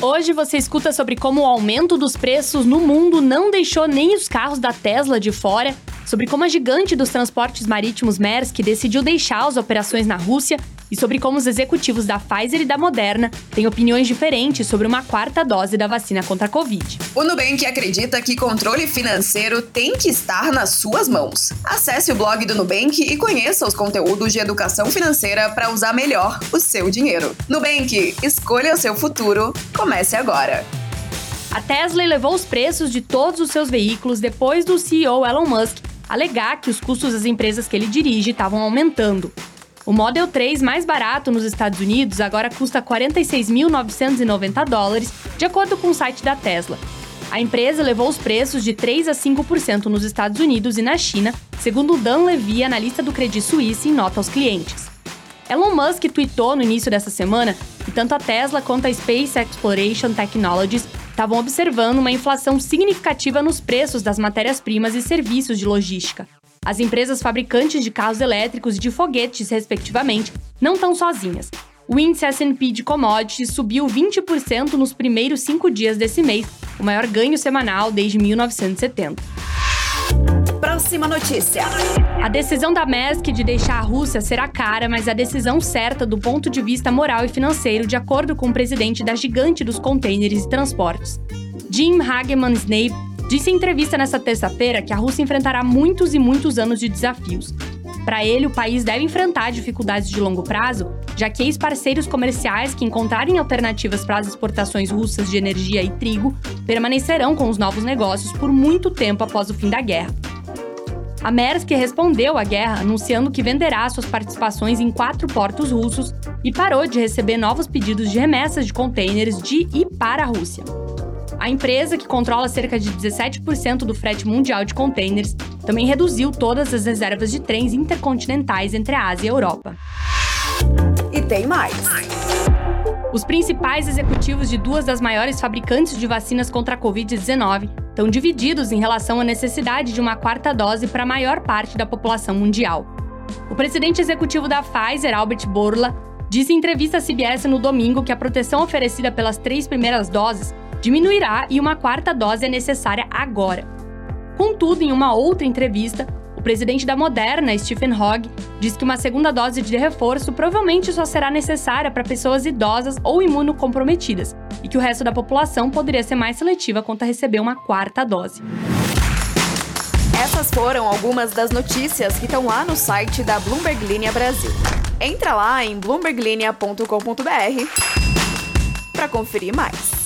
Hoje você escuta sobre como o aumento dos preços no mundo não deixou nem os carros da Tesla de fora, sobre como a gigante dos transportes marítimos Maersk decidiu deixar as operações na Rússia e sobre como os executivos da Pfizer e da Moderna têm opiniões diferentes sobre uma quarta dose da vacina contra a Covid. O Nubank acredita que controle financeiro tem que estar nas suas mãos. Acesse o blog do Nubank e conheça os conteúdos de educação financeira para usar melhor o seu dinheiro. Nubank, escolha seu futuro. Comece agora. A Tesla elevou os preços de todos os seus veículos depois do CEO Elon Musk alegar que os custos das empresas que ele dirige estavam aumentando. O Model 3 mais barato nos Estados Unidos agora custa 46.990 dólares, de acordo com o site da Tesla. A empresa levou os preços de 3 a 5% nos Estados Unidos e na China, segundo Dan Levy, analista do Credit Suisse, em nota aos clientes. Elon Musk tweetou no início dessa semana que tanto a Tesla quanto a Space Exploration Technologies estavam observando uma inflação significativa nos preços das matérias-primas e serviços de logística. As empresas fabricantes de carros elétricos e de foguetes, respectivamente, não estão sozinhas. O índice S&P de commodities subiu 20% nos primeiros cinco dias desse mês, o maior ganho semanal desde 1970. Próxima notícia. A decisão da Maersk de deixar a Rússia será cara, mas a decisão certa do ponto de vista moral e financeiro, de acordo com o presidente da gigante dos contêineres e transportes. Jim Hageman Snape Disse em entrevista nesta terça-feira que a Rússia enfrentará muitos e muitos anos de desafios. Para ele, o país deve enfrentar dificuldades de longo prazo, já que ex-parceiros comerciais que encontrarem alternativas para as exportações russas de energia e trigo permanecerão com os novos negócios por muito tempo após o fim da guerra. A Maersk respondeu à guerra anunciando que venderá suas participações em quatro portos russos e parou de receber novos pedidos de remessas de contêineres de e para a Rússia. A empresa, que controla cerca de 17% do frete mundial de contêineres, também reduziu todas as reservas de trens intercontinentais entre a Ásia e a Europa. E tem mais. Os principais executivos de duas das maiores fabricantes de vacinas contra a Covid-19 estão divididos em relação à necessidade de uma quarta dose para a maior parte da população mundial. O presidente executivo da Pfizer, Albert Bourla, disse em entrevista à CBS no domingo que a proteção oferecida pelas três primeiras doses diminuirá e uma quarta dose é necessária agora. Contudo, em uma outra entrevista, o presidente da Moderna, Stephen Hogg, disse que uma segunda dose de reforço provavelmente só será necessária para pessoas idosas ou imunocomprometidas e que o resto da população poderia ser mais seletiva quanto a receber uma quarta dose. Essas foram algumas das notícias que estão lá no site da Bloomberg Linha Brasil. Entra lá em bloomberglinea.com.br para conferir mais.